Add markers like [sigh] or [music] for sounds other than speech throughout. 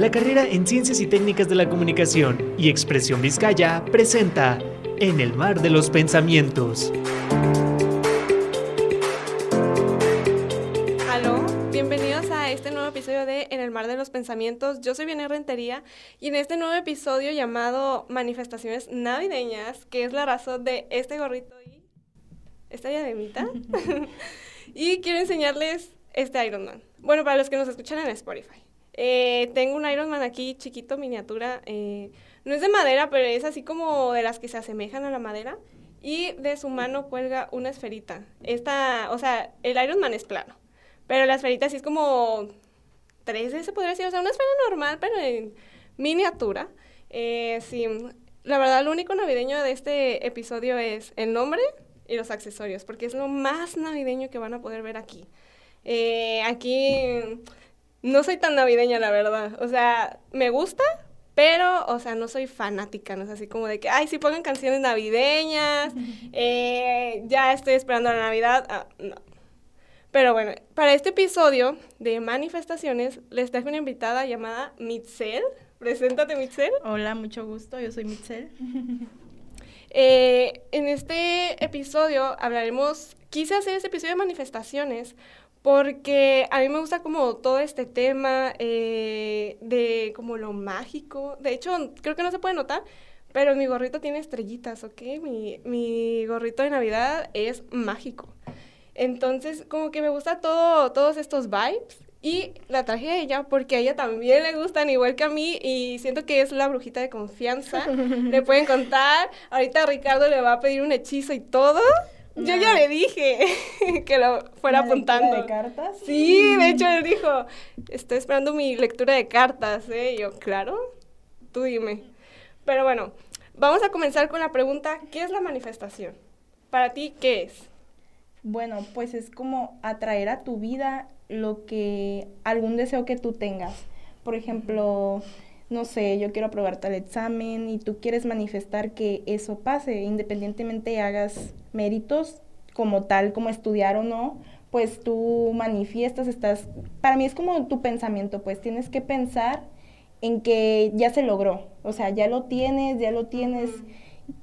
La carrera en Ciencias y Técnicas de la Comunicación y Expresión Vizcaya presenta En el Mar de los Pensamientos. Aló, bienvenidos a este nuevo episodio de En el Mar de los Pensamientos. Yo soy Viene Rentería y en este nuevo episodio llamado Manifestaciones Navideñas, que es la razón de este gorrito y esta diademita, [laughs] [laughs] y quiero enseñarles este Iron Man. Bueno, para los que nos escuchan en Spotify. Eh, tengo un Iron Man aquí chiquito, miniatura. eh, no es de madera, pero es así como de las que se asemejan a la madera. Y de su mano cuelga una esferita. Esta, o sea, el Iron Man es plano. Pero la esferita sí es como 3D, se podría decir. O sea, una esfera normal, pero en miniatura. Eh, sí, la verdad, lo único navideño de este episodio es el nombre y los accesorios, porque es lo más navideño que van a poder ver aquí. Eh, aquí no soy tan navideña, la verdad. O sea, me gusta, pero, o sea, no soy fanática, no es así como de que, ay, sí pongan canciones navideñas, [laughs] eh, ya estoy esperando la Navidad. Ah, no. Pero bueno, para este episodio de manifestaciones les traje una invitada llamada Mitzel. Preséntate, Mitzel. Hola, mucho gusto, yo soy Mitzel. [laughs] Eh, en este episodio hablaremos, quise hacer este episodio de manifestaciones porque a mí me gusta como todo este tema eh, de como lo mágico. De hecho, creo que no se puede notar, pero mi gorrito tiene estrellitas, ¿ok? Mi, mi gorrito de Navidad es mágico. Entonces, como que me gusta todo, todos estos vibes. Y la traje a ella porque a ella también le gustan igual que a mí y siento que es la brujita de confianza. [laughs] le pueden contar. Ahorita Ricardo le va a pedir un hechizo y todo. Yo ya le dije [laughs] que lo fuera ¿Una lectura apuntando. de cartas? Sí, de hecho él dijo, estoy esperando mi lectura de cartas, ¿eh? Y yo, claro, tú dime. Pero bueno, vamos a comenzar con la pregunta, ¿qué es la manifestación? Para ti, ¿qué es? Bueno, pues es como atraer a tu vida lo que, algún deseo que tú tengas. Por ejemplo, no sé, yo quiero aprobar tal examen y tú quieres manifestar que eso pase, independientemente hagas méritos como tal, como estudiar o no, pues tú manifiestas, estás, para mí es como tu pensamiento, pues tienes que pensar en que ya se logró, o sea, ya lo tienes, ya lo tienes.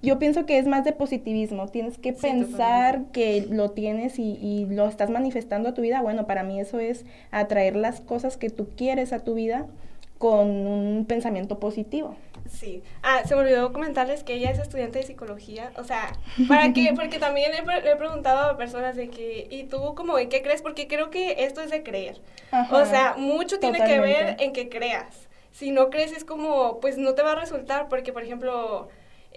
Yo pienso que es más de positivismo, tienes que Sí, pensar que lo tienes y, y lo estás manifestando a tu vida. Bueno, para mí eso es atraer las cosas que tú quieres a tu vida con un pensamiento positivo. Sí. Ah, se me olvidó comentarles que ella es estudiante de psicología. O sea, ¿para qué? [laughs] Porque también le, he pre- he preguntado a personas de que, ¿y tú cómo en qué crees? Porque creo que esto es de creer. Ajá, O sea, mucho tiene que ver en que creas. Si no crees es como, pues no te va a resultar porque, por ejemplo,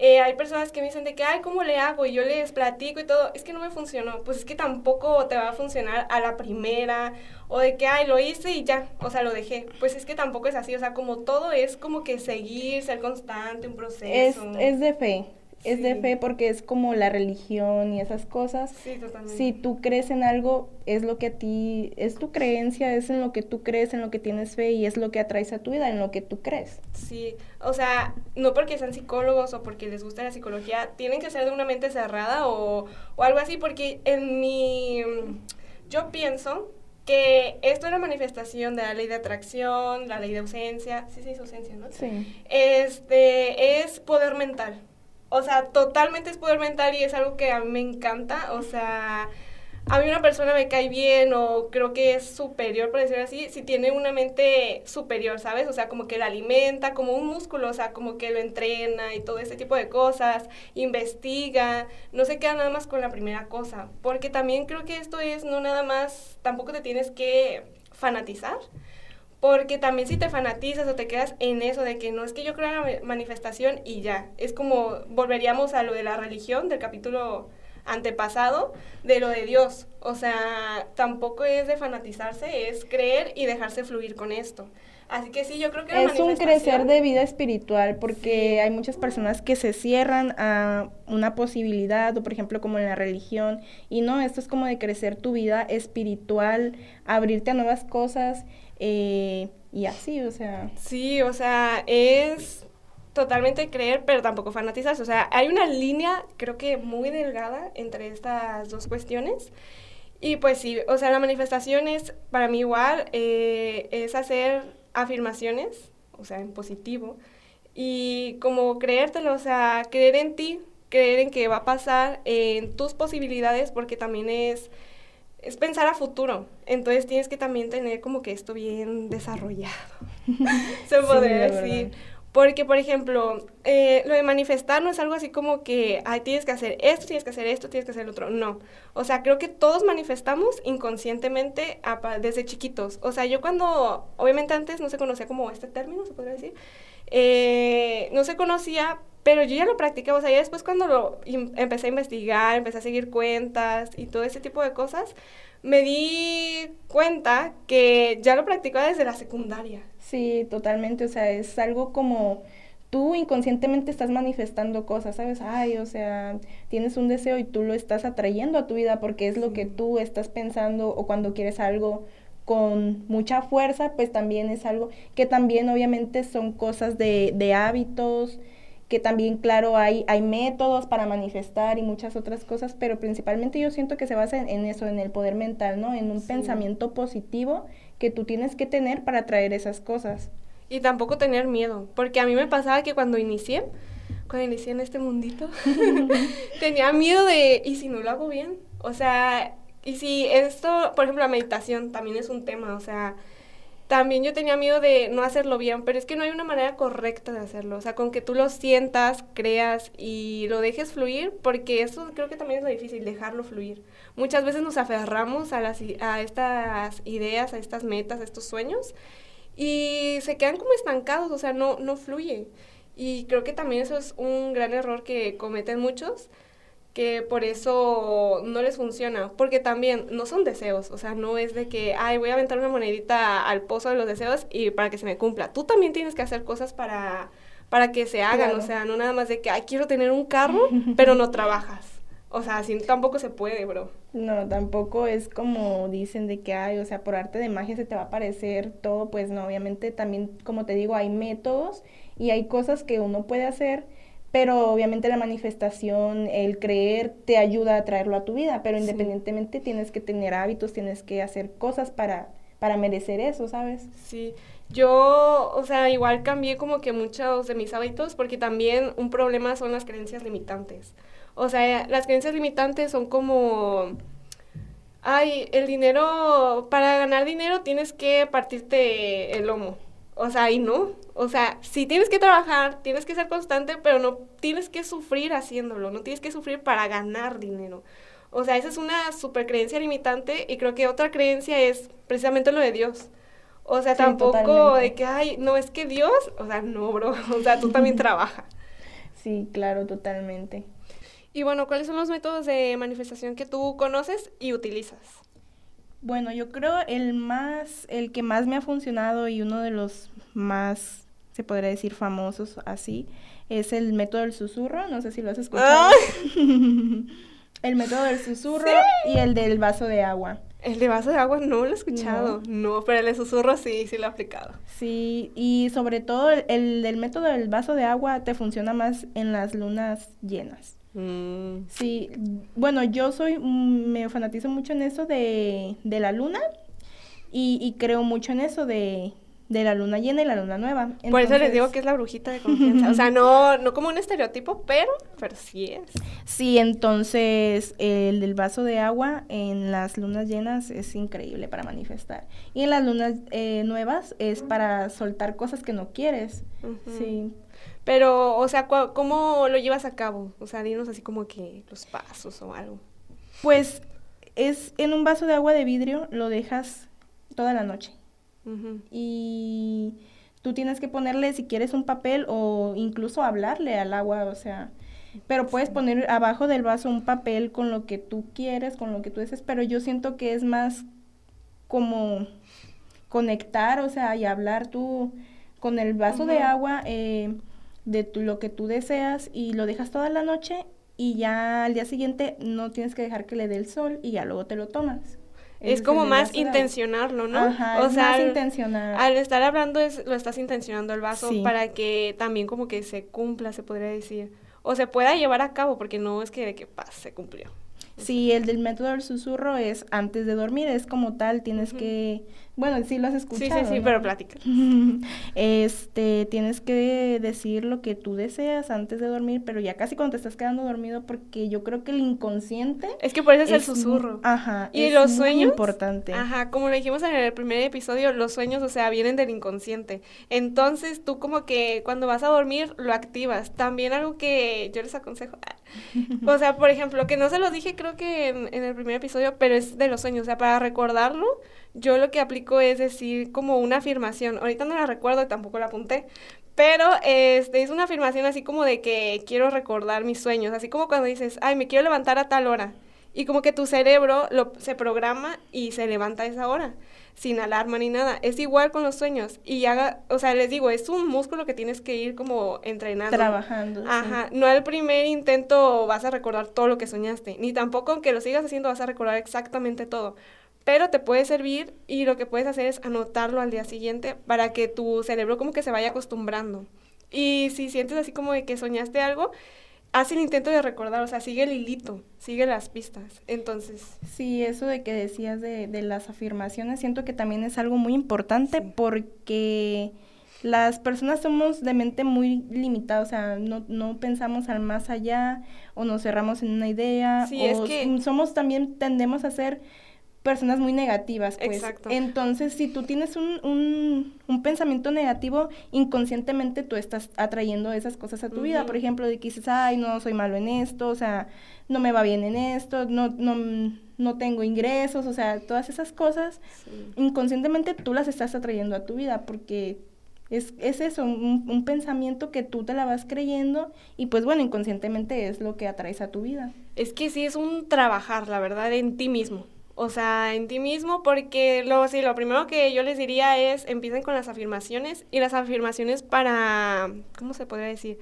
eh, hay personas que me dicen de que, ay, ¿cómo le hago? Y yo les platico y todo, es que no me funcionó. Pues es que tampoco te va a funcionar a la primera o de que, ay, lo hice y ya, o sea, lo dejé. Pues es que tampoco es así, o sea, como todo es como que seguir, ser constante, un Es, proceso. es de fe, es de Sí. fe porque es como la religión y esas cosas. Sí, totalmente. Si tú crees en algo, es lo que a ti, es tu creencia, es en lo que tú crees, en lo que tienes fe y es lo que atraes a tu vida, en lo que tú crees. Sí, o sea, no porque sean psicólogos o porque les gusta la psicología, tienen que ser de una mente cerrada o, o algo así, porque en mi... Yo pienso que esto es la manifestación de la ley de atracción, la ley de ausencia, sí se dice ausencia, ¿no? Sí. Este, es poder mental. O sea, totalmente es poder mental y es algo que a mí me encanta. O sea, a mí una persona me cae bien o creo que es superior, por decirlo así, si tiene una mente superior, ¿sabes? O sea, como que la alimenta, como un músculo, o sea, como que lo entrena y todo ese tipo de cosas, investiga, no se queda nada más con la primera cosa, porque también creo que esto es no nada más, tampoco te tienes que fanatizar, porque también si te fanatizas o te quedas en eso de que no es que yo creo en la ma- manifestación y ya, es como volveríamos a lo de la religión del capítulo antepasado de lo de Dios. O sea, tampoco es de fanatizarse, es creer y dejarse fluir con esto. Así que sí, yo creo que Es un crecer de vida espiritual porque Sí. hay muchas personas que se cierran a una posibilidad o por ejemplo como en la religión y no, esto es como de crecer tu vida espiritual, abrirte a nuevas cosas eh, y así, o sea, Sí, o sea, es totalmente creer, pero tampoco fanatizarse. O sea, hay una línea, creo que muy delgada entre estas dos cuestiones. Y pues sí, o sea, la manifestación es para mí igual, eh, es hacer afirmaciones, o sea, en positivo. Y como creértelo, o sea, creer en ti, creer en que va a pasar, en tus posibilidades, porque también es, es pensar a futuro. Entonces tienes que también tener como que esto bien desarrollado, [laughs] se podría decir. Porque, por ejemplo, eh, lo de manifestar no es algo así como que, ay, tienes que hacer esto, tienes que hacer esto, tienes que hacer lo otro. No. O sea, creo que todos manifestamos inconscientemente desde chiquitos. O sea, yo cuando, obviamente antes no se conocía como este término, se podría decir, eh, no se conocía, pero yo ya lo practicaba. O sea, ya después cuando lo empecé a investigar, empecé a seguir cuentas y todo ese tipo de cosas, me di cuenta que ya lo practicaba desde la secundaria. Sí, totalmente, o sea, es algo como tú inconscientemente estás manifestando cosas, ¿sabes? Ay, o sea, tienes un deseo y tú lo estás atrayendo a tu vida porque es lo que tú estás pensando o cuando quieres algo con mucha fuerza, pues también es algo que también obviamente son cosas de, de hábitos, que también, claro, hay, hay métodos para manifestar y muchas otras cosas, pero principalmente yo siento que se basa en, eso, en el poder mental, ¿no? En un pensamiento positivo que tú tienes que tener para atraer esas cosas. Y tampoco tener miedo, porque a mí me pasaba que cuando inicié, cuando inicié en este mundito, [laughs] tenía miedo de, ¿y si no lo hago bien? O sea, y si esto, por ejemplo, la meditación también es un tema, o sea, también yo tenía miedo de no hacerlo bien, pero es que no hay una manera correcta de hacerlo. O sea, con que tú lo sientas, creas y lo dejes fluir, porque eso creo que también es lo difícil, dejarlo fluir. Muchas veces nos aferramos a, las, a estas ideas, a estas metas, a estos sueños, y se quedan como estancados, o sea, no, no fluye. Y creo que también eso es un gran error que cometen muchos que por eso no les funciona, porque también no son deseos, o sea, no es de que, ay, voy a aventar una monedita al pozo de los deseos y para que se me cumpla. Tú también tienes que hacer cosas para, para que se hagan, o sea, no nada más de que, ay, quiero tener un carro, pero no trabajas. O sea, así tampoco se puede, bro. No, tampoco es como dicen de que hay, o sea, por arte de magia se te va a aparecer todo, pues no, obviamente también, como te digo, hay métodos y hay cosas que uno puede hacer pero obviamente la manifestación, el creer, te ayuda a traerlo a tu vida, pero independientemente tienes que tener hábitos, tienes que hacer cosas para, para merecer eso, ¿sabes? Sí, yo, o sea, igual cambié como que muchos de mis hábitos porque también un problema son las creencias limitantes. O sea, las creencias limitantes son como, ay, el dinero, para ganar dinero tienes que partirte el lomo. O sea, y no. O sea, si tienes que trabajar, tienes que ser constante, pero no tienes que sufrir haciéndolo, no tienes que sufrir para ganar dinero. O sea, esa es una super creencia limitante y creo que otra creencia es precisamente lo de Dios. O sea, tampoco de que, ay, no es que Dios, o sea, no, bro, [laughs] o sea, tú también [laughs] trabajas. Sí, claro, totalmente. Y bueno, ¿cuáles son los métodos de manifestación que tú conoces y utilizas? Bueno, yo creo el más, el que más me ha funcionado y uno de los más, se podría decir, famosos así, es el método del susurro. No sé si lo has escuchado. [laughs] el método del susurro y el del vaso de agua. El de vaso de agua no lo he escuchado. No, pero el de susurro sí, sí lo he aplicado. Sí, y sobre todo el, el del método del vaso de agua te funciona más en las lunas llenas. Mm. Sí, bueno, yo soy, mm, me fanatizo mucho en eso de, de la luna y, creo mucho en eso de, de la luna llena y la luna nueva. Por eso les digo que es la brujita de confianza. o sea, no, no como un estereotipo, pero, pero sí es. Sí, entonces el del vaso de agua en las lunas llenas es increíble para manifestar. Y en las lunas eh, nuevas es para soltar cosas que no quieres. Sí. Pero, o sea, ¿cómo lo llevas a cabo? O sea, dinos así como que los pasos o algo. Pues es en un vaso de agua de vidrio, lo dejas toda la noche. Y tú tienes que ponerle, si quieres, un papel o incluso hablarle al agua, o sea, pero puedes poner abajo del vaso un papel con lo que tú quieres, con lo que tú desees, pero yo siento que es más como conectar, o sea, y hablar tú con el vaso de agua. Eh, de lo que tú deseas y lo dejas toda la noche y ya al día siguiente no tienes que dejar que le dé el sol y ya luego te lo tomas. Es, como más intencionarlo, ¿no? Ajá, o sea, más al, intencionar. Al estar hablando es, lo estás intencionando el vaso para que también como que se cumpla, se podría decir. O se pueda llevar a cabo, porque no es que de que paz, se cumplió. Sí, el del método del susurro es antes de dormir, es como tal, tienes que, bueno, sí lo has escuchado. Sí, sí, sí, pero plática. [laughs] este, tienes que decir lo que tú deseas antes de dormir, pero ya casi cuando te estás quedando dormido, porque yo creo que el inconsciente... Es que por eso es, el susurro. Ajá. Y los sueños... importante. Ajá, como lo dijimos en el primer episodio, los sueños, o sea, vienen del inconsciente. Entonces, tú como que cuando vas a dormir, lo activas. También algo que yo les aconsejo... [laughs] o sea, por ejemplo, que no se lo dije creo que en, en el primer episodio, pero es de los sueños, o sea, para recordarlo yo lo que aplico es decir como una afirmación. Ahorita no la recuerdo y tampoco la apunté. Pero este, es una afirmación así como de que quiero recordar mis sueños. Así como cuando dices, ay, me quiero levantar a tal hora. Y como que tu cerebro lo, se programa y se levanta a esa hora, sin alarma ni nada. Es igual con los sueños. Y haga, o sea, les digo, es un músculo que tienes que ir como entrenando. Trabajando. Ajá. No al primer intento vas a recordar todo lo que soñaste. Ni tampoco aunque lo sigas haciendo vas a recordar exactamente todo pero te puede servir y lo que puedes hacer es anotarlo al día siguiente para que tu cerebro como que se vaya acostumbrando. Y si sientes así como de que soñaste algo, haz el intento de recordar, o sea, sigue el hilito, sigue las pistas. Entonces. Sí, eso de que decías de, de las afirmaciones, siento que también es algo muy importante porque las personas somos de mente muy limitada, o sea, no, no pensamos al más allá o nos cerramos en una idea. Sí, o es que... somos también, tendemos a ser personas muy negativas, pues. Exacto. Entonces, si tú tienes un, un, un, pensamiento negativo, inconscientemente tú estás atrayendo esas cosas a tu vida. Por ejemplo, de que dices, ay, no, soy malo en esto, o sea, no me va bien en esto, no, no, no tengo ingresos, o sea, todas esas cosas, inconscientemente tú las estás atrayendo a tu vida, porque es, es eso, un, un, pensamiento que tú te la vas creyendo y pues bueno, inconscientemente es lo que atraes a tu vida. Es que sí es un trabajar, la verdad, en ti mismo o sea, en ti mismo, porque lo, sí, lo primero que yo les diría es empiecen con las afirmaciones y las afirmaciones para, ¿cómo se podría decir?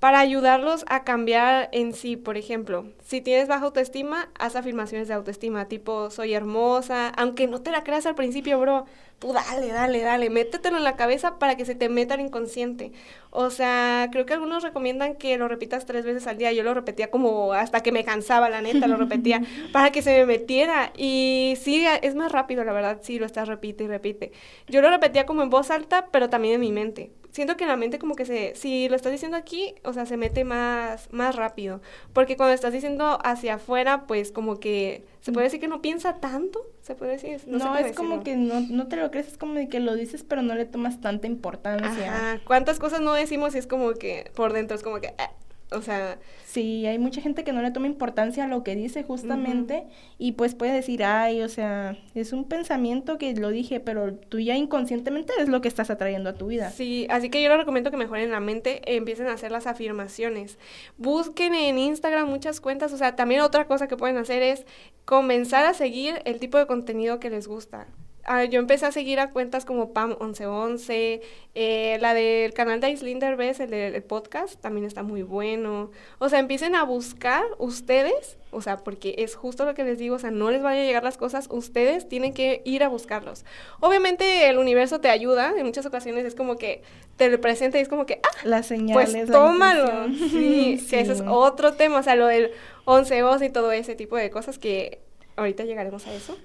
Para ayudarlos a cambiar en sí, por ejemplo, si tienes baja autoestima, haz afirmaciones de autoestima, tipo soy hermosa, aunque no te la creas al principio, bro, tú dale, dale, dale, métetelo en la cabeza para que se te meta el inconsciente. O sea, creo que algunos recomiendan que lo repitas tres veces al día. Yo lo repetía como hasta que me cansaba, la neta, lo repetía [laughs] para que se me metiera. Y sí, es más rápido, la verdad, sí, lo estás repite y repite. Yo lo repetía como en voz alta, pero también en mi mente. Siento que la mente como que se, si lo estás diciendo aquí, o sea, se mete más, más rápido. Porque cuando estás diciendo hacia afuera, pues como que se puede decir que no piensa tanto, se puede decir. No, es como que no, no te lo crees, es como de que lo dices, pero no le tomas tanta importancia. Ajá. ¿Cuántas cosas no decimos y es como que por dentro es como que, ah, o sea... Sí, hay mucha gente que no le toma importancia a lo que dice justamente y pues puede decir, ay, o sea, es un pensamiento que lo dije, pero tú ya inconscientemente es lo que estás atrayendo a tu vida. Sí, así que yo les recomiendo que mejoren la mente, e empiecen a hacer las afirmaciones. Busquen en Instagram muchas cuentas, o sea, también otra cosa que pueden hacer es comenzar a seguir el tipo de contenido que les gusta. Ah, yo empecé a seguir a cuentas como Pam1111, eh, la del canal de Islinder Bess, el del podcast, también está muy bueno. O sea, empiecen a buscar ustedes, o sea, porque es justo lo que les digo, o sea, no les van a llegar las cosas, ustedes tienen que ir a buscarlos. Obviamente el universo te ayuda, en muchas ocasiones es como que te lo presenta y es como que, ah, las señales. Pues tómalo. sí, [laughs] sí, que ese es otro tema, o sea, lo del 11 voz y todo ese tipo de cosas que ahorita llegaremos a eso.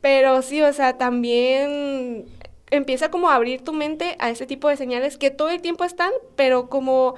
Pero sí, o sea, también empieza como a abrir tu mente a ese tipo de señales que todo el tiempo están, pero como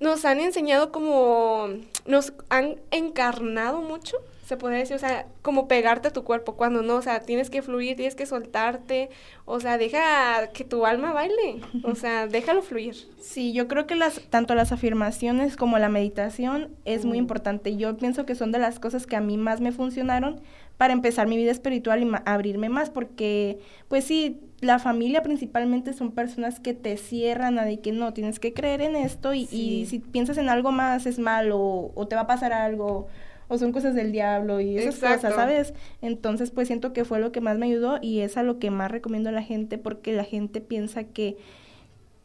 nos han enseñado como, nos han encarnado mucho, se puede decir, o sea, como pegarte a tu cuerpo cuando no, o sea, tienes que fluir, tienes que soltarte, o sea, deja que tu alma baile, o sea, déjalo fluir. Sí, yo creo que las, tanto las afirmaciones como la meditación es muy importante. Yo pienso que son de las cosas que a mí más me funcionaron para empezar mi vida espiritual y abrirme más, porque pues sí, la familia principalmente son personas que te cierran a de que no, tienes que creer en esto y, y si piensas en algo más es malo o te va a pasar algo o son cosas del diablo y esas cosas, ¿sabes? Entonces, pues siento que fue lo que más me ayudó y es a lo que más recomiendo a la gente porque la gente piensa que,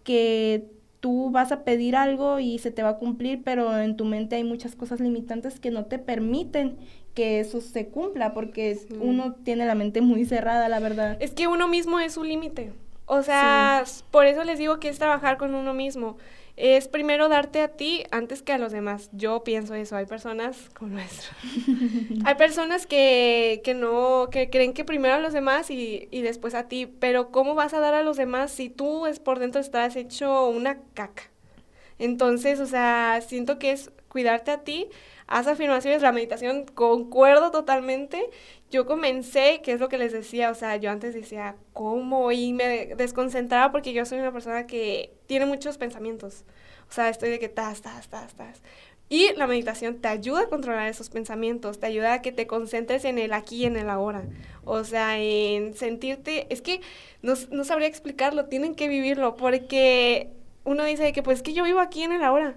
que tú vas a pedir algo y se te va a cumplir, pero en tu mente hay muchas cosas limitantes que no te permiten que eso se cumpla, porque uno tiene la mente muy cerrada, la verdad. Es que uno mismo es su límite. O sea, por eso les digo que es trabajar con uno mismo. es primero darte a ti antes que a los demás. Yo pienso eso, hay personas [laughs] como nuestro. hay personas que, que no, que creen que primero a los demás y, y después a ti, pero ¿cómo vas a dar a los demás si tú es por dentro estás hecho una caca? Entonces, o sea, siento que es cuidarte a ti, haz afirmaciones, la meditación, concuerdo totalmente. Yo comencé, que es lo que les decía, o sea, yo antes decía, ¿cómo? Y me desconcentraba porque yo soy una persona que tiene muchos pensamientos. O sea, estoy de que tas, tas, tas, tas. Y la meditación te ayuda a controlar esos pensamientos, te ayuda a que te concentres en el aquí y en el ahora. O sea, en sentirte, es que no, no sabría explicarlo, tienen que vivirlo, porque uno dice que pues que yo vivo aquí en el ahora.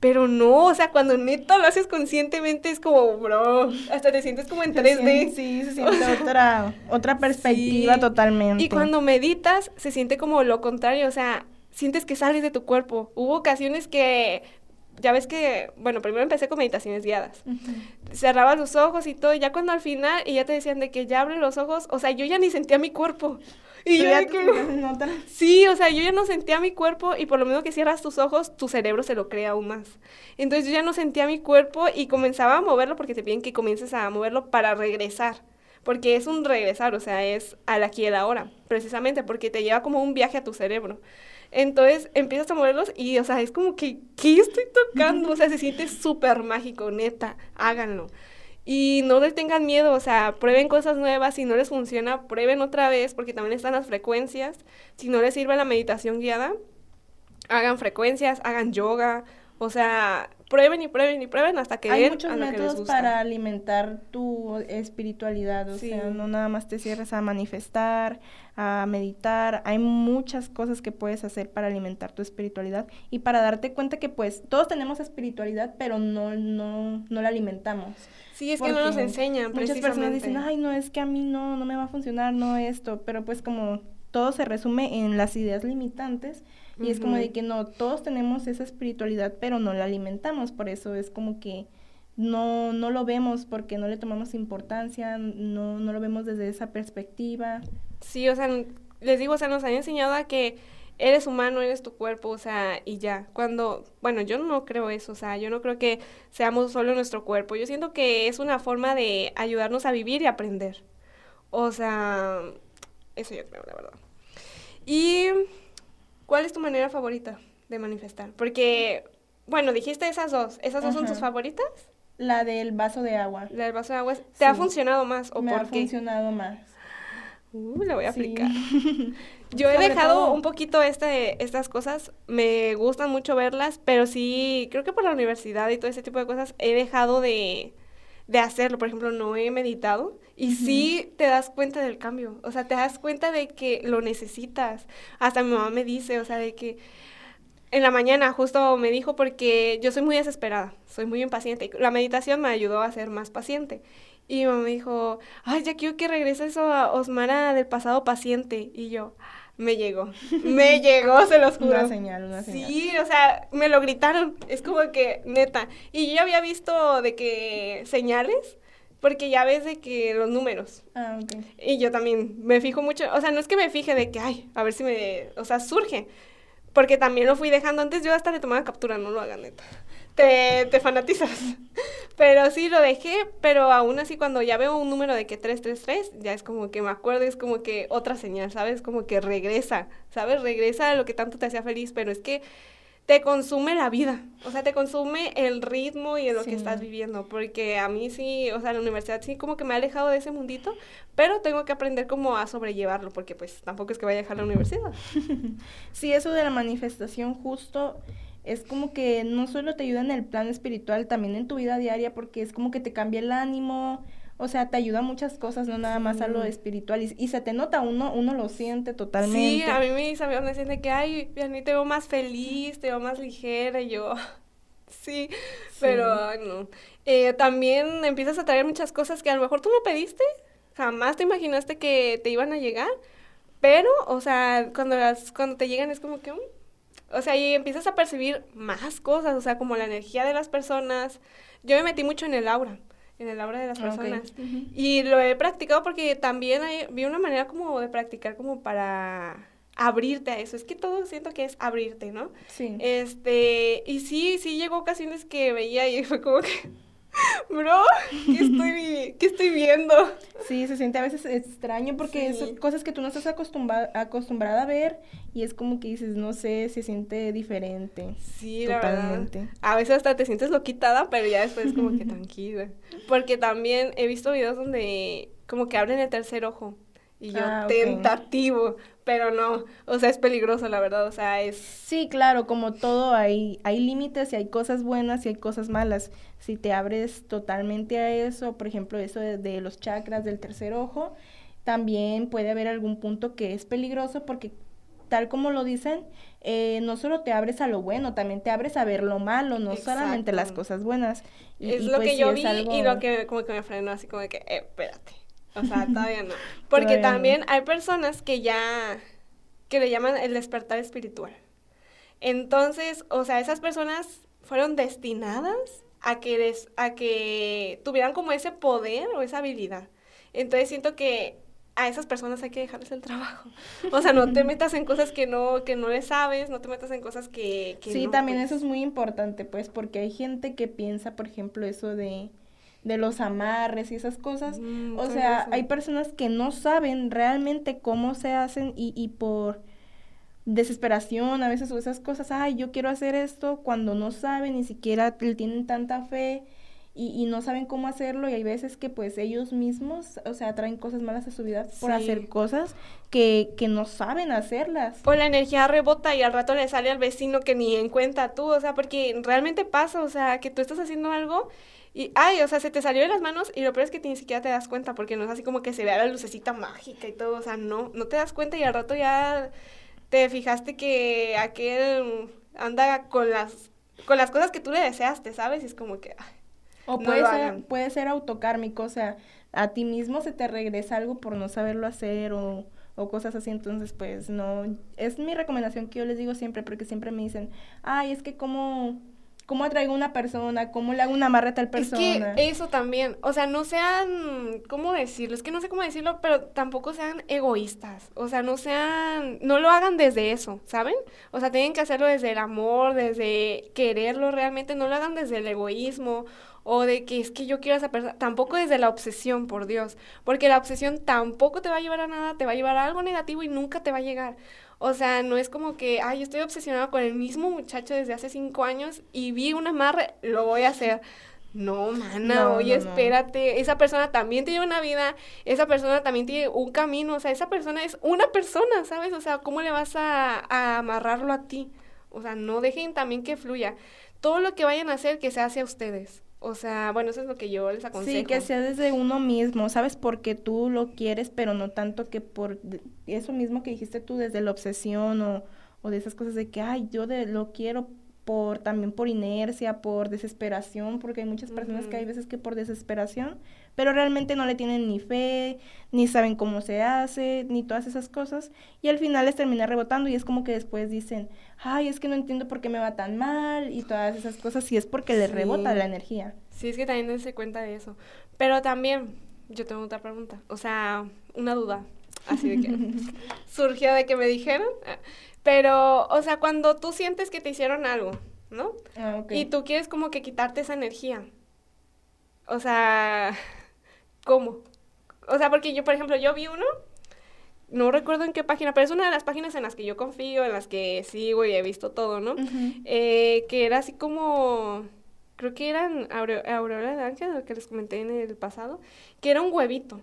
Pero no, o sea, cuando neta lo haces conscientemente es como, bro, hasta te sientes como en 3D. sí, se siente [laughs] otra, otra perspectiva totalmente. Y cuando meditas, se siente como lo contrario, o sea, sientes que sales de tu cuerpo. Hubo ocasiones que, ya ves que, bueno, primero empecé con meditaciones guiadas. Cerrabas los ojos y todo, y ya cuando al final, y ya te decían de que ya abres los ojos, o sea, yo ya ni sentía mi cuerpo. Y yo ya que. Sí, o sea, yo ya no sentía mi cuerpo y por lo menos que cierras tus ojos, tu cerebro se lo crea aún más. Entonces yo ya no sentía mi cuerpo y comenzaba a moverlo porque te piden que comiences a moverlo para regresar. Porque es un regresar, o sea, es al aquí y al ahora, precisamente porque te lleva como un viaje a tu cerebro. Entonces empiezas a moverlos y, o sea, es como que, ¿qué estoy tocando? O sea, se siente súper mágico, neta, háganlo. Y no les tengan miedo, o sea, prueben cosas nuevas, si no les funciona, prueben otra vez, porque también están las frecuencias. Si no les sirve la meditación guiada, hagan frecuencias, hagan yoga, o sea, prueben y prueben y prueben hasta que Hay muchos a lo que les métodos gusta. para alimentar tu espiritualidad, o Sí. sea, no nada más te cierres a manifestar, a meditar, hay muchas cosas que puedes hacer para alimentar tu espiritualidad y para darte cuenta que pues todos tenemos espiritualidad, pero no, no, no la alimentamos. Sí, es que no nos enseñan, Muchas personas dicen, ay, no, es que a mí no, no me va a funcionar, no esto, pero pues como todo se resume en las ideas limitantes y es como de que no, todos tenemos esa espiritualidad, pero no la alimentamos, por eso es como que no, no lo vemos porque no le tomamos importancia, no, no lo vemos desde esa perspectiva. Sí, o sea, les digo, o sea, nos han enseñado a que eres humano, eres tu cuerpo, o sea, y ya. Cuando, bueno, yo no creo eso, o sea, yo no creo que seamos solo nuestro cuerpo. Yo siento que es una forma de ayudarnos a vivir y aprender. O sea, eso yo creo, la verdad. ¿Y cuál es tu manera favorita de manifestar? Porque, bueno, dijiste esas dos. ¿Esas dos son tus favoritas? La del vaso de agua. La del vaso de agua. es- ¿Te ha funcionado más o me por ha qué? funcionado más. Uh, la voy a Sí. aplicar. [laughs] Yo he Sobre dejado todo- un poquito este, estas cosas, me gustan mucho verlas, pero sí, creo que por la universidad y todo ese tipo de cosas he dejado de, de hacerlo. Por ejemplo, no he meditado y Ujú. sí te das cuenta del cambio, o sea, te das cuenta de que lo necesitas. Hasta mi mamá me dice, o sea, de que en la mañana justo me dijo porque yo soy muy desesperada, soy muy impaciente y la meditación me ayudó a ser más paciente. Y mi mamá me dijo, ay, ya quiero que regrese eso a Osmara del pasado paciente. Y yo, me llegó, me llegó, se los juro. Una señal, una señal. Sí, o sea, me lo gritaron, es como que, neta. Y yo ya había visto de que señales, porque ya ves de que los números. Ah, ok. Y yo también me fijo mucho, o sea, no es que me fije de que, ay, a ver si me, o sea, surge. Porque también lo fui dejando antes, yo hasta le tomaba captura, no lo hagan, neta. Te, te fanatizas. [laughs] Pero sí lo dejé, pero aún así cuando ya veo un número de que 333, ya es como que me acuerdo, es como que otra señal, ¿sabes? Como que regresa, ¿sabes? Regresa a lo que tanto te hacía feliz, pero es que te consume la vida, o sea, te consume el ritmo y en lo que estás viviendo, porque a mí sí, o sea, la universidad sí como que me ha alejado de ese mundito, pero tengo que aprender como a sobrellevarlo, porque pues tampoco es que vaya a dejar la universidad. [laughs] Sí, eso de la manifestación justo es como que no solo te ayuda en el plan espiritual, también en tu vida diaria, porque es como que te cambia el ánimo, o sea, te ayuda a muchas cosas, no nada más a lo espiritual, y, y se te nota, uno, uno lo siente totalmente. Sí, a mí mis amigos me dicen que, ay, Vianney, te veo más feliz, te veo más ligera, y yo, [laughs] sí, pero ay, no. Eh, también empiezas a traer muchas cosas que a lo mejor tú no pediste, jamás te imaginaste que te iban a llegar, pero, o sea, cuando, las, cuando te llegan es como que, mm, o sea, y empiezas a percibir más cosas, o sea, como la energía de las personas. Yo me metí mucho en el aura, en el aura de las Ah, personas. Y lo he practicado porque también hay- vi una manera como de practicar como para abrirte a eso. Es que todo siento que es abrirte, ¿no? Sí. Este, y sí, sí llegó ocasiones que veía y [laughs] fue como que, [laughs] bro, ¿qué estoy, ¿qué estoy viendo? Sí, se siente a veces extraño porque Sí. son cosas que tú no estás acostumbrada, acostumbrada a ver y es como que dices, no sé, se siente diferente. Sí, la verdad. A veces hasta te sientes loquitada, pero ya después como que [laughs] tranquila. Porque también he visto videos donde como que abren el tercer ojo. Y yo, Ah, tentativo, pero no, o sea, es peligroso, la verdad, o sea, es... Sí, claro, como todo hay, hay límites y hay cosas buenas y hay cosas malas. Si te abres totalmente a eso, por ejemplo, eso de, de los chakras del tercer ojo, también puede haber algún punto que es peligroso porque tal como lo dicen, eh, no solo te abres a lo bueno, también te abres a ver lo malo, no solamente las cosas buenas. Y- es y lo pues que yo vi y lo que como que me frenó así como de que, eh, espérate. O sea, [laughs] todavía no. Porque Todavía no. también hay personas que ya, que le llaman el despertar espiritual. Entonces, o sea, esas personas fueron destinadas a que, des- a que tuvieran como ese poder o esa habilidad. Entonces siento que a esas personas hay que dejarles el trabajo. O sea, no te metas en cosas que no, que no le sabes, no te metas en cosas que... que Sí, no, también pues. eso es muy importante, pues, porque hay gente que piensa, por ejemplo, eso de, de los amarres y esas cosas. Mm, O sea, eso. hay personas que no saben realmente cómo se hacen y, y por desesperación a veces o esas cosas, ay, yo quiero hacer esto cuando no saben, ni siquiera tienen tanta fe y, y no saben cómo hacerlo y hay veces que pues ellos mismos, o sea, traen cosas malas a su vida por Sí. hacer cosas que, que no saben hacerlas. O la energía rebota y al rato le sale al vecino que ni en cuenta tú, o sea, porque realmente pasa, o sea, que tú estás haciendo algo y, ay, o sea, se te salió de las manos y lo peor es que ni siquiera te das cuenta, porque no es así como que se vea la lucecita mágica y todo, o sea, no, no te das cuenta y al rato ya te fijaste que aquel anda con las, con las cosas que tú le deseaste, ¿sabes? Y es como que, ay, O puede ser, puede ser autokármico, o sea, a ti mismo se te regresa algo por no saberlo hacer o, o cosas así, entonces pues no, es mi recomendación que yo les digo siempre, porque siempre me dicen, ay, es que cómo, cómo atraigo a una persona, cómo le hago una amarre a tal persona. Es que eso también, o sea, no sean, ¿cómo decirlo? Es que no sé cómo decirlo, pero tampoco sean egoístas, o sea, no sean, no lo hagan desde eso, ¿saben? O sea, tienen que hacerlo desde el amor, desde quererlo realmente, no lo hagan desde el egoísmo o de que es que yo quiero a esa persona, tampoco desde la obsesión, por Dios, porque la obsesión tampoco te va a llevar a nada, te va a llevar a algo negativo y nunca te va a llegar. O sea, no es como que, ay, yo estoy obsesionada con el mismo muchacho desde hace cinco años y vi un amarre, lo voy a hacer. No, mana, No, oye, no, no. espérate, esa persona también tiene una vida, esa persona también tiene un camino, o sea, esa persona es una persona, ¿sabes? O sea, ¿cómo le vas a, a amarrarlo a ti? O sea, no dejen también que fluya. Todo lo que vayan a hacer, que se hace a ustedes. O sea, bueno, eso es lo que yo les aconsejo. Sí, que sea desde uno mismo, ¿sabes? Porque tú lo quieres, pero no tanto que por eso mismo que dijiste tú, desde la obsesión o, o de esas cosas de que, ay, yo de, lo quiero por también por inercia, por desesperación, porque hay muchas personas que hay veces que por desesperación, pero realmente no le tienen ni fe, ni saben cómo se hace, ni todas esas cosas, y al final les termina rebotando y es como que después dicen, ay, es que no entiendo por qué me va tan mal y todas esas cosas, y es porque les rebota la energía. Sí, es que también dense cuenta de eso. Pero también, yo tengo otra pregunta. O sea, una duda. Así de que [laughs] surgió de que me dijeron. Pero, o sea, cuando tú sientes que te hicieron algo, ¿no? Ah. Y tú quieres como que quitarte esa energía. O sea, ¿cómo? O sea, porque yo, por ejemplo, yo vi uno, no recuerdo en qué página, pero es una de las páginas en las que yo confío, en las que sigo y he visto todo, ¿no? Eh, que era así como, creo que eran aure- aureola de ángel, lo que les comenté en el pasado, que era un huevito.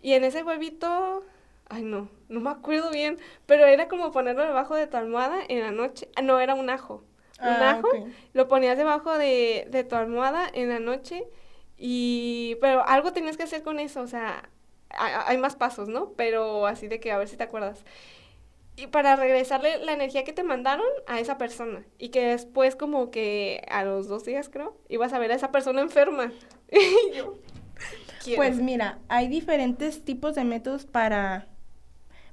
Y en ese huevito, ay no, no me acuerdo bien, pero era como ponerlo debajo de tu almohada en la noche. Ah, no, era un ajo. Un Ah, ajo, lo ponías debajo de, de tu almohada en la noche y, pero algo tenías que hacer con eso, o sea, ha- hay más pasos, ¿no? Pero así de que a ver si te acuerdas. Y para regresarle la energía que te mandaron a esa persona. Y que después como que a los dos días creo, ibas a ver a esa persona enferma. [laughs] Y yo. Pues mira, hay diferentes tipos de métodos para,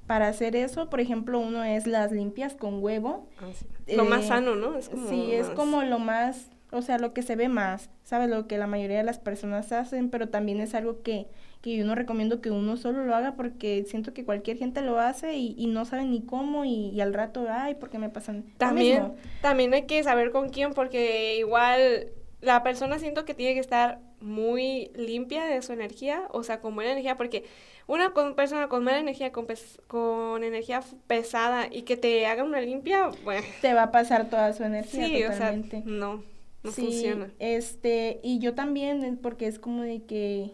para hacer eso. Por ejemplo, uno es las limpias con huevo. Ah, sí. Lo más eh, sano, ¿no? Es como sí, es como lo más, o sea, lo que se ve más, ¿sabes? Lo que la mayoría de las personas hacen, pero también es algo que, que yo no recomiendo que uno solo lo haga porque siento que cualquier gente lo hace y, y no saben ni cómo y, al rato, ay, ¿por qué me pasan? También, también hay que saber con quién porque igual la persona siento que tiene que estar muy limpia de su energía, o sea, con buena energía, porque una persona con mala energía, con, con energía pesada y que te haga una limpia, bueno. Te va a pasar toda su energía. Sí, o sea, no, no funciona. Este, y yo también, porque es como de que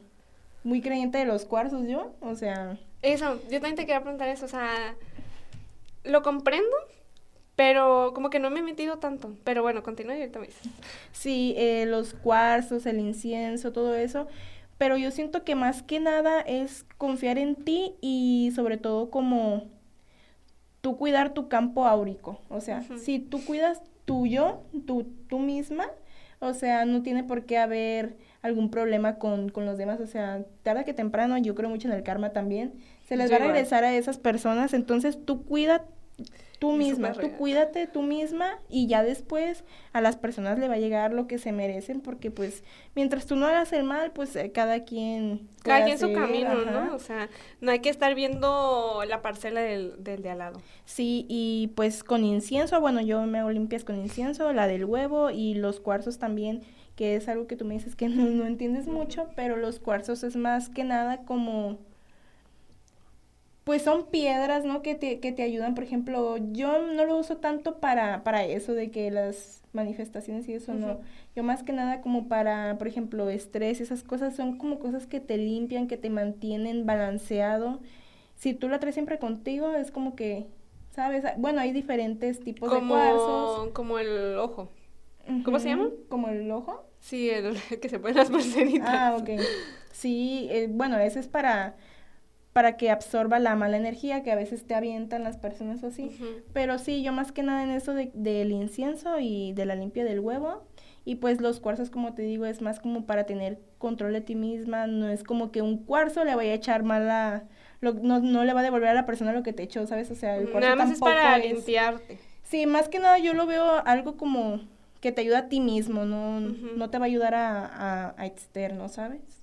muy creyente de los cuarzos yo, o sea. Eso, yo también te quería preguntar eso, o sea, lo comprendo, pero como que no me he metido tanto. Pero bueno, continúa y ahorita me Sí, eh, los cuarzos, el incienso, todo eso. Pero yo siento que más que nada es confiar en ti y sobre todo como tú cuidar tu campo áurico. O sea, si tú cuidas tuyo, tú, tú misma, o sea, no tiene por qué haber algún problema con, con los demás. O sea, tarde que temprano, yo creo mucho en el karma también, se les va a regresar a esas personas. Entonces tú cuida tú misma, tú cuídate tú misma y ya después a las personas le va a llegar lo que se merecen porque pues mientras tú no hagas el mal, pues eh, cada quien... Cada quien su camino, ¿no? O sea, no hay que estar viendo la parcela del, del de al lado. Sí, y pues con incienso, bueno, yo me hago limpias con incienso, la del huevo y los cuarzos también que es algo que tú me dices que [laughs] no, no entiendes mucho, pero los cuarzos es más que nada como pues son piedras, ¿no? Que te, que te ayudan, por ejemplo, yo no lo uso tanto para, para eso de que las manifestaciones y eso, no. Yo más que nada como para, por ejemplo, estrés, esas cosas son como cosas que te limpian, que te mantienen balanceado. Si tú la traes siempre contigo, es como que, ¿sabes? Bueno, hay diferentes tipos de cuarzos. Como el ojo. ¿Cómo se llama? ¿Como el ojo? Sí, el [laughs] que se ponen las personitas. Ah, ok. Sí, eh, bueno, ese es para para que absorba la mala energía que a veces te avientan las personas así. Pero sí, yo más que nada en eso de, del incienso y de la limpia del huevo. Y pues los cuarzos, como te digo, es más como para tener control de ti misma. No es como que un cuarzo le vaya a echar mala... Lo, no, no le va a devolver a la persona lo que te echó, ¿sabes? O sea, el cuarzo Nada más es para limpiarte. Sí, más que nada yo lo veo algo como que te ayuda a ti mismo, no, no te va a ayudar a, a, a externo, ¿sabes?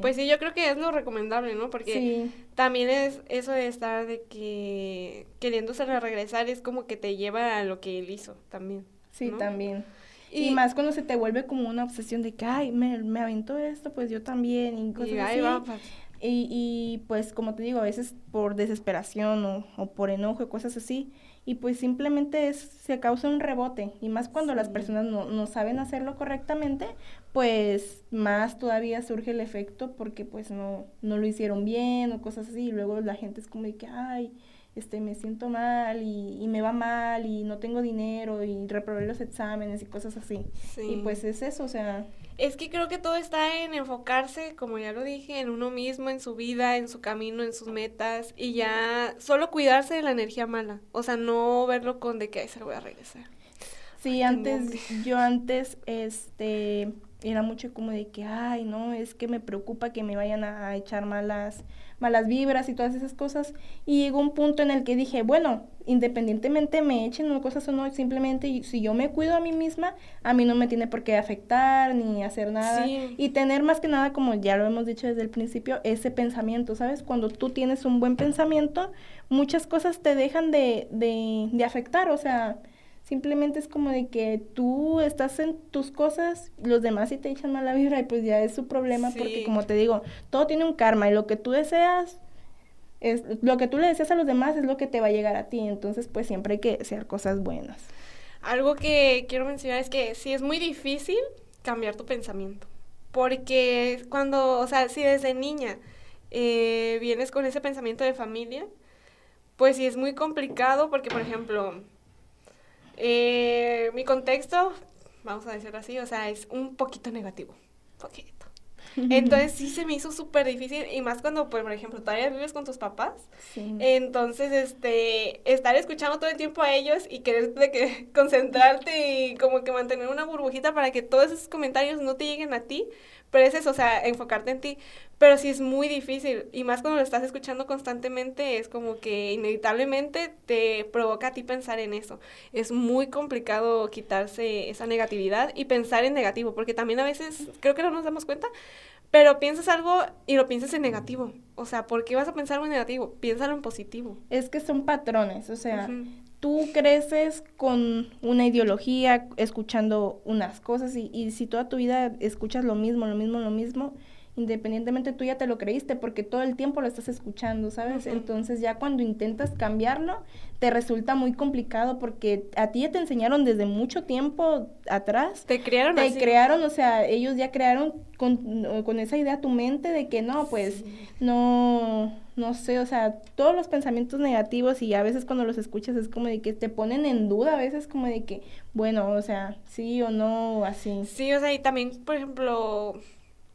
Pues sí, yo creo que es lo recomendable, ¿no? Porque también es eso de estar de que queriéndose regresar es como que te lleva a lo que él hizo también. Sí, también. Y, más cuando se te vuelve como una obsesión de que, ay, me, me aventó esto, pues yo también, y cosas así. Pues. y, y, pues como te digo, a veces por desesperación o, o por enojo y cosas así, y pues simplemente es, se causa un rebote y más cuando las personas no, no, saben hacerlo correctamente, pues más todavía surge el efecto porque pues no, no lo hicieron bien o cosas así y luego la gente es como de que, ay, este, me siento mal y, y, me va mal y no tengo dinero y reprobé los exámenes y cosas así. Y pues es eso, o sea... Es que creo que todo está en enfocarse, como ya lo dije, en uno mismo, en su vida, en su camino, en sus metas y ya solo cuidarse de la energía mala. O sea, no verlo con de que ahí se lo voy a regresar. Sí, antes, yo antes, este, era mucho como de que, ay, no, es que me preocupa que me vayan a echar malas malas vibras y todas esas cosas. Y llegó un punto en el que dije, bueno, independientemente me echen cosas o no, simplemente si yo me cuido a mí misma, a mí no me tiene por qué afectar ni hacer nada. Y tener más que nada, como ya lo hemos dicho desde el principio, ese pensamiento, ¿sabes? Cuando tú tienes un buen pensamiento, muchas cosas te dejan de, de, de afectar, o sea, Simplemente es como de que tú estás en tus cosas, los demás sí te echan mala vibra y pues ya es su problema porque como te digo, todo tiene un karma y lo que tú deseas es lo que tú le deseas a los demás es lo que te va a llegar a ti, entonces pues siempre hay que hacer cosas buenas. Algo que quiero mencionar es que sí es muy difícil cambiar tu pensamiento, porque cuando, o sea, si desde niña eh, vienes con ese pensamiento de familia, pues sí es muy complicado porque, por ejemplo, eh, mi contexto, vamos a decirlo así, o sea, es un poquito negativo. Poquito. Entonces sí se me hizo súper difícil y más cuando, pues, por ejemplo, todavía vives con tus papás. Entonces, este, estar escuchando todo el tiempo a ellos y querer de que concentrarte y como que mantener una burbujita para que todos esos comentarios no te lleguen a ti, pero es eso, o sea, enfocarte en ti. Pero sí es muy difícil. Y más cuando lo estás escuchando constantemente, es como que inevitablemente te provoca a ti pensar en eso. Es muy complicado quitarse esa negatividad y pensar en negativo, porque también a veces, creo que no nos damos cuenta, pero piensas algo y lo piensas en negativo. O sea, ¿por qué vas a pensar algo en negativo? Piénsalo en positivo. Es que son patrones, o sea, tú creces con una ideología, escuchando unas cosas y, y si toda tu vida escuchas lo mismo, lo mismo, lo mismo, independientemente tú ya te lo creíste porque todo el tiempo lo estás escuchando, ¿sabes? Entonces ya cuando intentas cambiarlo, te resulta muy complicado porque a ti ya te enseñaron desde mucho tiempo atrás. Te crearon Te crearon, o sea, ellos ya crearon con, con, esa idea tu mente de que no, pues no, no sé, o sea, todos los pensamientos negativos y a veces cuando los escuchas es como de que te ponen en duda, a veces como de que, bueno, o sea, sí o no, así. Sí, o sea, y también, por ejemplo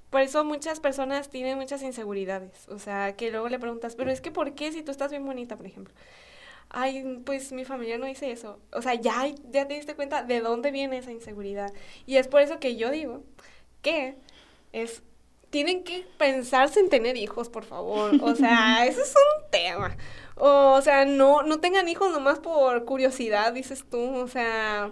por eso muchas personas tienen muchas inseguridades. O sea, que luego le preguntas, pero es que ¿por qué si tú estás bien bonita, por ejemplo? Ay, pues mi familia no dice eso. O sea, ya, ya te diste cuenta de dónde viene esa inseguridad. Y es por eso que yo digo que es tienen que pensarse en tener hijos, por favor. O sea, [laughs] eso es un tema. O, sea, no, no tengan hijos nomás por curiosidad, dices tú. O sea,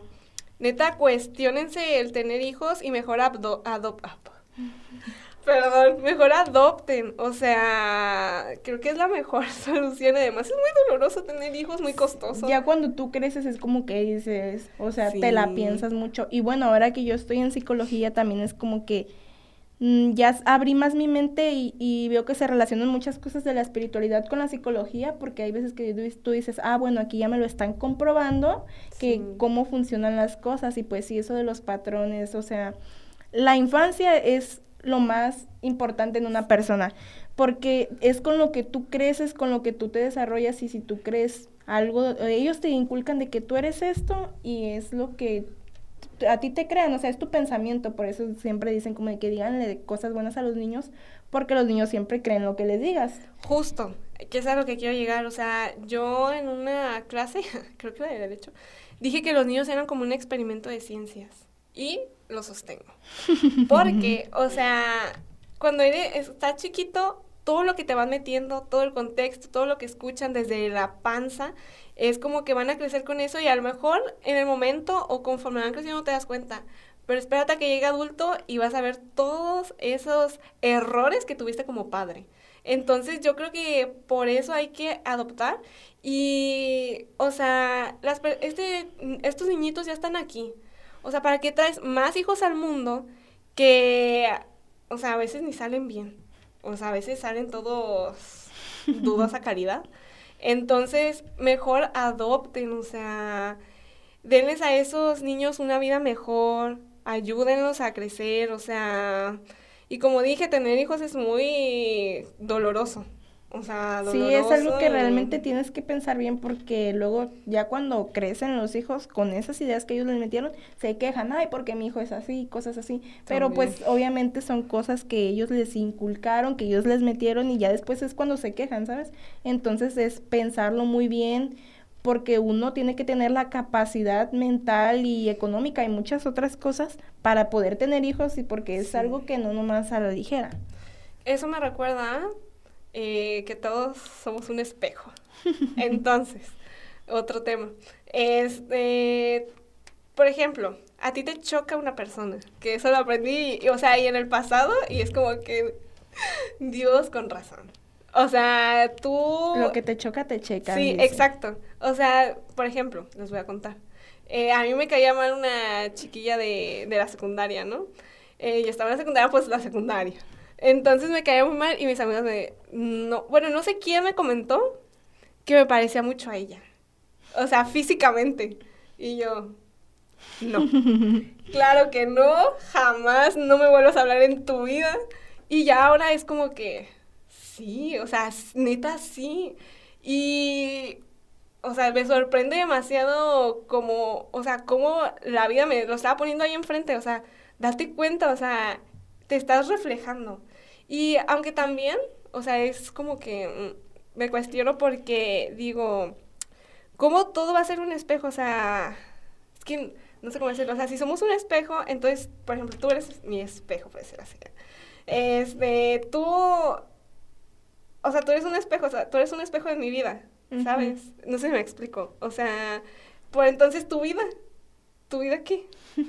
neta, cuestionense el tener hijos y mejor adoptar. [laughs] Perdón, mejor adopten. O sea, creo que es la mejor [laughs] solución. Además, es muy doloroso tener hijos, muy costoso. Ya cuando tú creces es como que dices, o sea, te la piensas mucho. Y bueno, ahora que yo estoy en psicología también es como que ya abrí más mi mente y, veo que se relacionan muchas cosas de la espiritualidad con la psicología, porque hay veces que tú dices, ah, bueno, aquí ya me lo están comprobando, que cómo funcionan las cosas. Y pues sí, eso de los patrones, o sea, la infancia es lo más importante en una persona, porque es con lo que tú creces, con lo que tú te desarrollas y si tú crees algo, ellos te inculcan de que tú eres esto y es lo que a ti te crean, o sea, es tu pensamiento, por eso siempre dicen como de que díganle cosas buenas a los niños, porque los niños siempre creen lo que les digas. Justo, que es a lo que quiero llegar, o sea, yo en una clase, [laughs] creo que la de derecho, dije que los niños eran como un experimento de ciencias y lo sostengo. [laughs] Porque, o sea, cuando eres, estás chiquito, todo lo que te van metiendo, todo el contexto, todo lo que escuchan desde la panza, es como que van a crecer con eso y a lo mejor en el momento o conforme van creciendo te das cuenta. Pero espérate a que llegue adulto y vas a ver todos esos errores que tuviste como padre. Entonces yo creo que por eso hay que adoptar y, o sea, las, este, estos niñitos ya están aquí. O sea, ¿para qué traes más hijos al mundo que, o sea, a veces ni salen bien? O sea, a veces salen todos dudosa calidad. Entonces, mejor adopten, o sea, denles a esos niños una vida mejor, ayúdenlos a crecer, o sea, y como dije, tener hijos es muy doloroso. O sea, Sí, es algo que realmente tienes que pensar bien porque luego ya cuando crecen los hijos con esas ideas que ellos les metieron, se quejan, ay, porque mi hijo es así, cosas así. Pero pues obviamente son cosas que ellos les inculcaron, que ellos les metieron y ya después es cuando se quejan, ¿sabes? Entonces es pensarlo muy bien porque uno tiene que tener la capacidad mental y económica y muchas otras cosas para poder tener hijos y porque es algo que no nomás a la ligera. Eso me recuerda eh, que todos somos un espejo. [laughs] Entonces, otro tema. Este, por ejemplo, a ti te choca una persona, que eso lo aprendí, o sea, y en el pasado, y es como que, [laughs] Dios con razón. O sea, tú... Lo que te choca, te checa. Sí, exacto. O sea, por ejemplo, les voy a contar. Eh, a mí me caía mal una chiquilla de, de la secundaria, ¿no? Eh, yo estaba en la secundaria, pues la secundaria. Entonces me caía muy mal y mis amigos me... No, bueno, no sé quién me comentó que me parecía mucho a ella. O sea, físicamente. Y yo, no. [laughs] claro que no, jamás, no me vuelvas a hablar en tu vida. Y ya ahora es como que, sí, o sea, neta sí. Y, o sea, me sorprende demasiado como, o sea, cómo la vida me lo estaba poniendo ahí enfrente. O sea, date cuenta, o sea, te estás reflejando. Y aunque también, o sea, es como que mm, me cuestiono porque digo, ¿cómo todo va a ser un espejo? O sea, es que no sé cómo decirlo. O sea, si somos un espejo, entonces, por ejemplo, tú eres mi espejo, puede ser así. Este, tú, o sea, tú eres un espejo, o sea, tú eres un espejo de mi vida, ¿sabes? No sé si me explico. O sea, por entonces tu vida, ¿tu vida qué?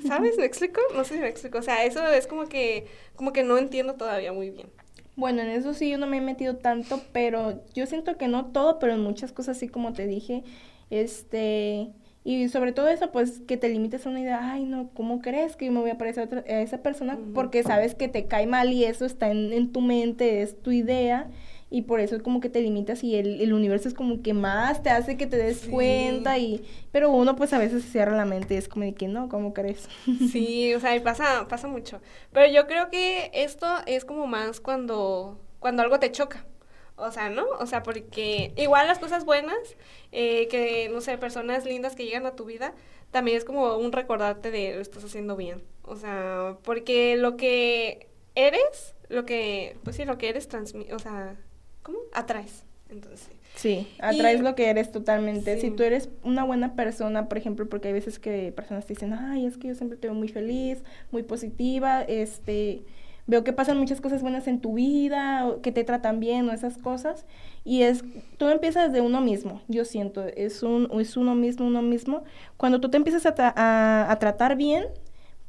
¿Sabes? ¿Me explico? No sé si me explico. O sea, eso es como que, como que no entiendo todavía muy bien. Bueno, en eso sí yo no me he metido tanto, pero yo siento que no todo, pero en muchas cosas sí como te dije, este, y sobre todo eso, pues que te limites a una idea, ay no, ¿cómo crees que yo me voy a parecer a, otra- a esa persona? Porque sabes que te cae mal y eso está en, en tu mente, es tu idea, y por eso es como que te limitas y el, el universo es como que más te hace que te des Sí. cuenta y, pero uno pues a veces se cierra la mente y es como de que no, ¿cómo crees? [laughs] Sí, o sea, y pasa, pasa mucho. Pero yo creo que esto es como más cuando, cuando algo te choca. O sea, ¿no? O sea, porque igual las cosas buenas, eh, que, no sé, personas lindas que llegan a tu vida, también es como un recordarte de lo estás haciendo bien. O sea, porque lo que eres, lo que, pues sí, lo que eres transmite, o sea, ¿cómo? Atraes. Entonces, Sí, atraes Y- lo que eres totalmente. Si tú eres una buena persona, por ejemplo, porque hay veces que personas te dicen, ay, es que yo siempre te veo muy feliz, muy positiva, este, veo que pasan muchas cosas buenas en tu vida, o que te tratan bien o esas cosas. Y es, todo empieza desde uno mismo, yo siento, es, un, es uno mismo, uno mismo. Cuando tú te empiezas a, tra- a- a tratar bien,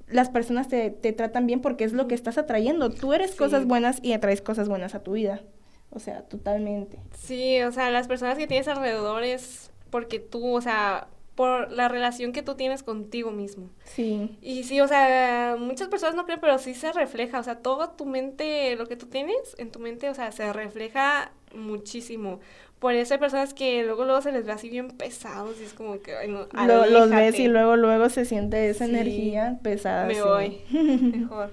las personas te, te tratan bien porque es lo que estás atrayendo. Tú eres Sí. cosas buenas y atraes cosas buenas a tu vida. O sea, totalmente. Sí, o sea, las personas que tienes alrededor es porque tú, o sea, por la relación que tú tienes contigo mismo. Sí. Y sí, o sea, muchas personas no creen, pero sí se refleja, o sea, todo tu mente, lo que tú tienes en tu mente, o sea, se refleja muchísimo. Por eso hay personas que luego luego se les ve así bien pesados y es como que, ay, no, Lo- los ves y luego luego se siente esa Sí. energía pesada. Me sí. voy. [laughs] Mejor.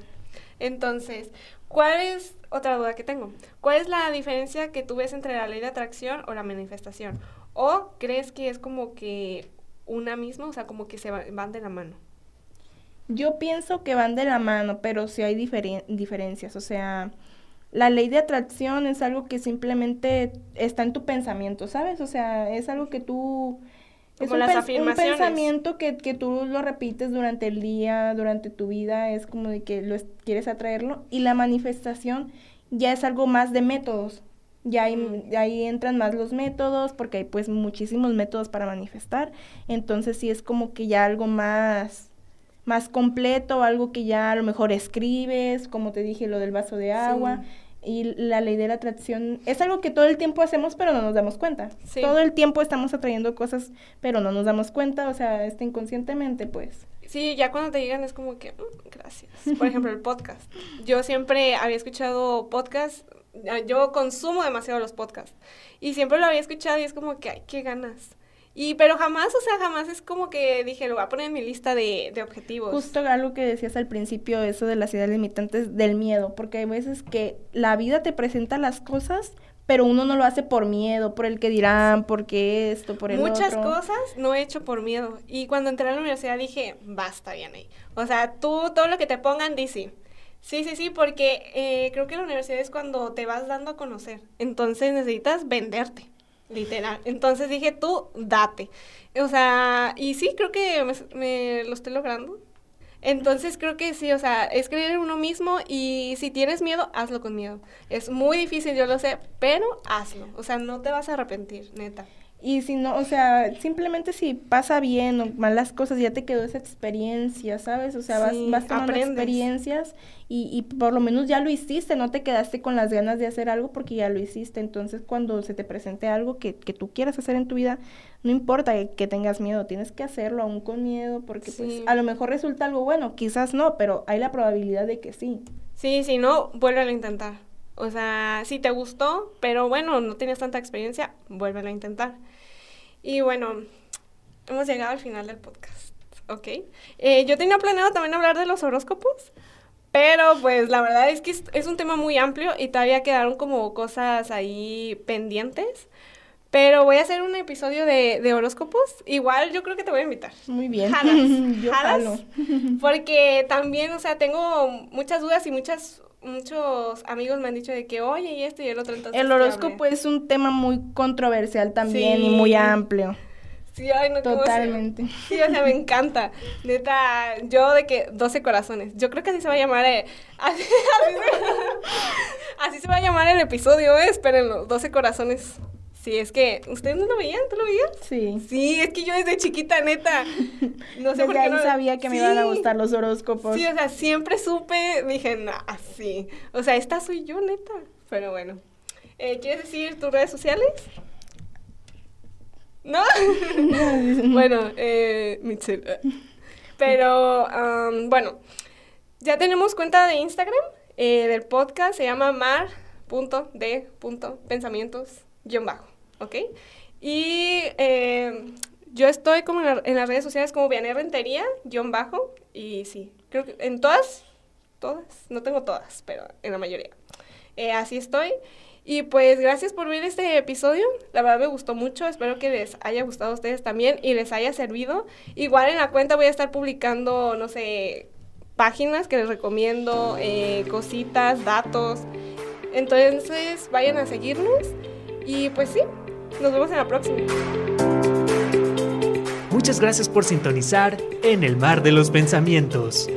Entonces, ¿cuál es otra duda que tengo? ¿Cuál es la diferencia que tú ves entre la ley de atracción o la manifestación? ¿O crees que es como que una misma, o sea, como que se va- van de la mano? Yo pienso que van de la mano, pero sí hay diferen- diferencias. O sea, la ley de atracción es algo que simplemente está en tu pensamiento, ¿sabes? O sea, es algo que tú... Es Como un, las pensamiento que, que tú lo repites durante el día, durante tu vida, es como de que lo es- quieres atraerlo. Y la manifestación ya es algo más de métodos. Ya ahí, Mm. ahí entran más los métodos, porque hay pues muchísimos métodos para manifestar. Entonces sí es como que ya algo más, más completo, algo que ya a lo mejor escribes, como te dije, lo del vaso de agua. Y la ley de la atracción es algo que todo el tiempo hacemos, pero no nos damos cuenta. Sí. Todo el tiempo estamos atrayendo cosas, pero no nos damos cuenta, o sea, este inconscientemente, pues. Sí, ya cuando te llegan es como que, "Mm, gracias. Por ejemplo, el podcast. Yo siempre había escuchado podcast, ah, yo consumo demasiado los podcasts. Y siempre lo había escuchado y es como que, ay, qué ganas. Y, pero jamás, o sea, jamás es como que dije, lo voy a poner en mi lista de, de objetivos. Justo algo que decías al principio, eso de las ideas limitantes del miedo, porque hay veces que la vida te presenta las cosas, pero uno no lo hace por miedo, por el que dirán, porque esto, por el Muchas otro. cosas no he hecho por miedo. Y cuando entré a la universidad dije, basta, Vianey. O sea, tú todo lo que te pongan, di sí. Sí, sí, sí, porque eh, creo que la universidad es cuando te vas dando a conocer. Entonces necesitas venderte, literal. Entonces dije, tú date. O sea, y sí, creo que me, lo estoy logrando. Entonces creo que sí, o sea, es creer en uno mismo y si tienes miedo, hazlo con miedo. Es muy difícil, yo lo sé, pero hazlo. O sea, no te vas a arrepentir, neta. Y si no, o sea, simplemente si pasa bien o malas cosas, ya te quedó esa experiencia, ¿sabes? O sea, vas, Sí, vas tomando aprendes. experiencias y, y por lo menos ya lo hiciste, no te quedaste con las ganas de hacer algo porque ya lo hiciste. Entonces, cuando se te presente algo que, que tú quieras hacer en tu vida, no importa que, que tengas miedo, tienes que hacerlo aún con miedo porque pues a lo mejor resulta algo bueno, quizás no, pero hay la probabilidad de que sí. Sí, si no, vuélvelo a intentar. O sea, si te gustó, pero bueno, no tienes tanta experiencia, vuélvelo a intentar. Y bueno, hemos llegado al final del podcast, ¿ok? Eh, yo tenía planeado también hablar de los horóscopos, pero pues la verdad es que es, un tema muy amplio y todavía quedaron como cosas ahí pendientes. Pero voy a hacer un episodio de, de horóscopos. Igual yo creo que te voy a invitar. Muy bien. Jalas, [laughs] Yo jalas. jalo. Porque también, o sea, tengo muchas dudas y muchas, muchos amigos me han dicho de que, oye, y esto y el otro. Entonces, El horóscopo es un tema muy controversial también y muy amplio. Sí, ay, no. Totalmente. [laughs] Sí, o sea, me encanta. Neta, yo de que 12 corazones. Yo creo que así se va a llamar. eh, así, [laughs] así se, así se va a llamar el episodio, ¿eh? Espérenlo. 12 corazones. Sí, es que, ¿ustedes no lo veían? ¿Tú lo veías? Sí. Sí, es que yo desde chiquita, neta, [laughs] no sé Desde por qué ahí no... sabía que me iban a gustar los horóscopos. Sí, o sea, siempre supe, dije, no, sí. O sea, esta soy yo, neta. Pero bueno. Eh, ¿Quieres decir tus redes sociales? ¿No? [laughs] bueno, eh, Mitchell. Pero, bueno, ya tenemos cuenta de Instagram eh, del podcast, se llama mar.d.pensamientos-bajo, ¿ok? Y eh, yo estoy como en, la- en las redes sociales como Vianey Rentería, guion bajo, y sí, creo que en todas, todas, no tengo todas, pero en la mayoría. Eh, así estoy. Y pues gracias por ver este episodio. La verdad me gustó mucho. Espero que les haya gustado a ustedes también y les haya servido. Igual en la cuenta voy a estar publicando, no sé, páginas que les recomiendo, eh, cositas, datos. Entonces vayan a seguirnos. Y pues sí, nos vemos en la próxima. Muchas gracias por sintonizar en el mar de los pensamientos.